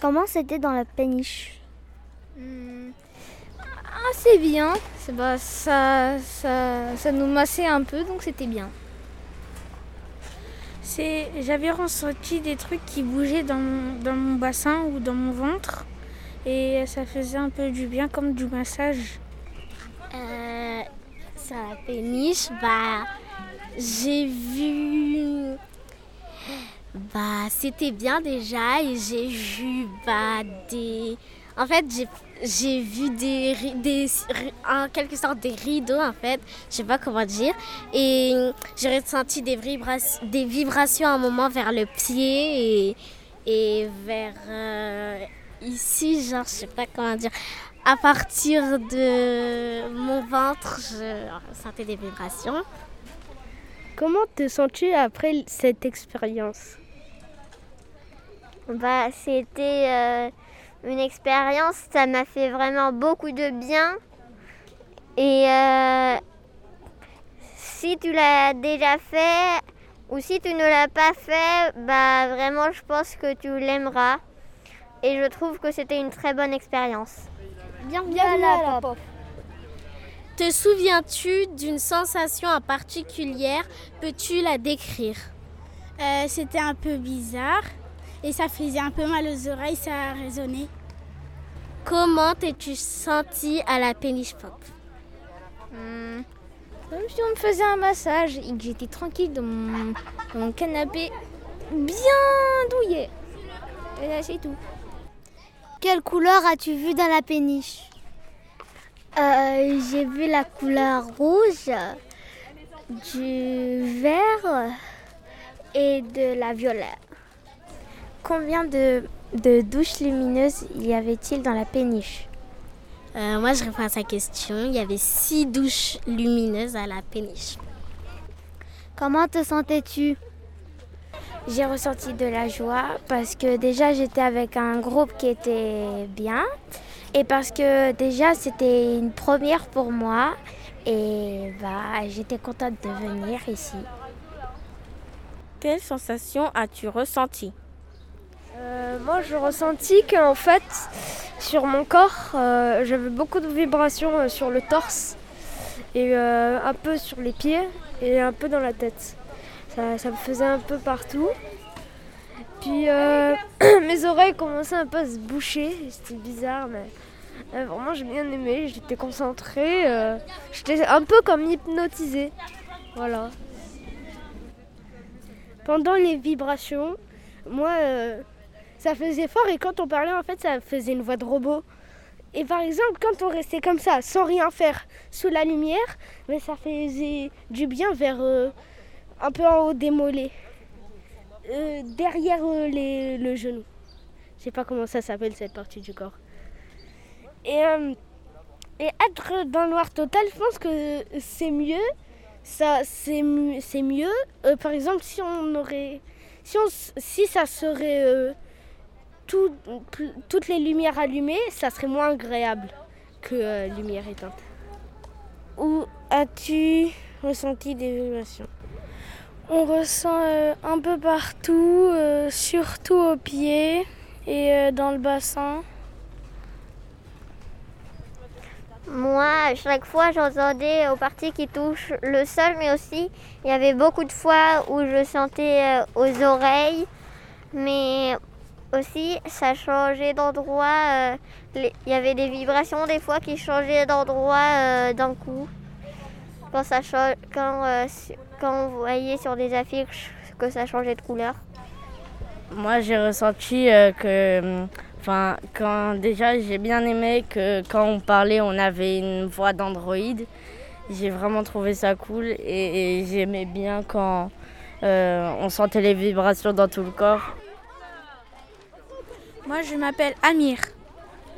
Comment c'était dans la péniche hmm, Assez bien. Bah, ça, ça, ça nous massait un peu, donc c'était bien. J'avais ressenti des trucs qui bougeaient dans dans mon bassin ou dans mon ventre et ça faisait un peu du bien comme du massage. Euh, sur la péniche, bah, j'ai vu. C'était bien déjà et j'ai vu bah, des. En fait, j'ai vu des, des, en quelque sorte des rideaux en fait, je sais pas comment dire, et j'ai ressenti des, vibrations, des vibrations à un moment vers le pied et, et vers euh, ici, genre, je sais pas comment dire. À partir de mon ventre, je sentais des vibrations. Comment te sens-tu après cette expérience? Bah, c'était euh, une expérience, ça m'a fait vraiment beaucoup de bien. Et euh, si tu l'as déjà fait ou si tu ne l'as pas fait, bah vraiment, je pense que tu l'aimeras et je trouve que c'était une très bonne expérience. Bienvenue, à la, pop. Te souviens-tu d'une sensation en particulière? Peux-tu la décrire? Euh, C'était un peu bizarre et ça faisait un peu mal aux oreilles, ça a résonné. Comment t'es-tu senti à la péniche pop? Hmm. Comme si on me faisait un massage et que j'étais tranquille dans mon, dans mon canapé bien douillet. Et là, c'est tout. Quelle couleur as-tu vu dans la péniche? Euh, J'ai vu la couleur rouge, du vert et de la violet. Combien de, douches lumineuses y avait-il dans la péniche euh, Moi, je réponds à sa question. Il y avait six douches lumineuses à la péniche. Comment te sentais-tu? J'ai ressenti de la joie parce que déjà j'étais avec un groupe qui était bien et parce que déjà c'était une première pour moi et bah, j'étais contente de venir ici. Quelle sensation as-tu ressenti euh, Moi j'ai ressenti qu'en fait sur mon corps euh, j'avais beaucoup de vibrations euh, sur le torse et un peu sur les pieds et un peu dans la tête. Ça, me faisait un peu partout. Puis mes oreilles commençaient un peu à se boucher. C'était bizarre, mais vraiment j'ai bien aimé. J'étais concentrée. J'étais un peu comme hypnotisée. Voilà. Pendant les vibrations, moi, ça faisait fort et quand on parlait, en fait, ça faisait une voix de robot. Et par exemple, quand on restait comme ça, sans rien faire, sous la lumière, mais ça faisait du bien vers un peu en haut des mollets, euh, derrière euh, les, le genou. Je sais pas comment ça s'appelle cette partie du corps. Et, euh, et être dans le noir total, je pense que c'est mieux. Ça, c'est, mieux. par exemple, si on aurait, si, si ça serait tout, toutes les lumières allumées, ça serait moins agréable que lumière éteinte. Où as-tu ressenti des vibrations? On ressent euh, un peu partout, euh, surtout aux pieds et euh, dans le bassin. Moi, à chaque fois, j'entendais aux parties qui touchent le sol, mais aussi, il y avait beaucoup de fois où je sentais aux oreilles, mais aussi, ça changeait d'endroit. Il y avait des vibrations des fois qui changeaient d'endroit d'un coup. Quand ça quand quand vous voyez sur des affiches que ça changeait de couleur Moi, j'ai ressenti euh, que, enfin, quand déjà j'ai bien aimé que quand on parlait, on avait une voix d'Android. J'ai vraiment trouvé ça cool et, j'aimais bien quand euh, on sentait les vibrations dans tout le corps. Moi, je m'appelle Amir.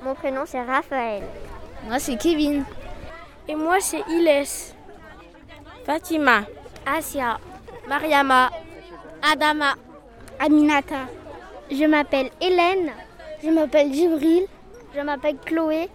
Mon prénom, c'est Raphaël. Moi, c'est Kevin. Et moi, c'est Iles. Fatima. Asia, Mariama, Adama, Aminata. Je m'appelle Hélène. Je m'appelle Jibril. Je m'appelle Chloé.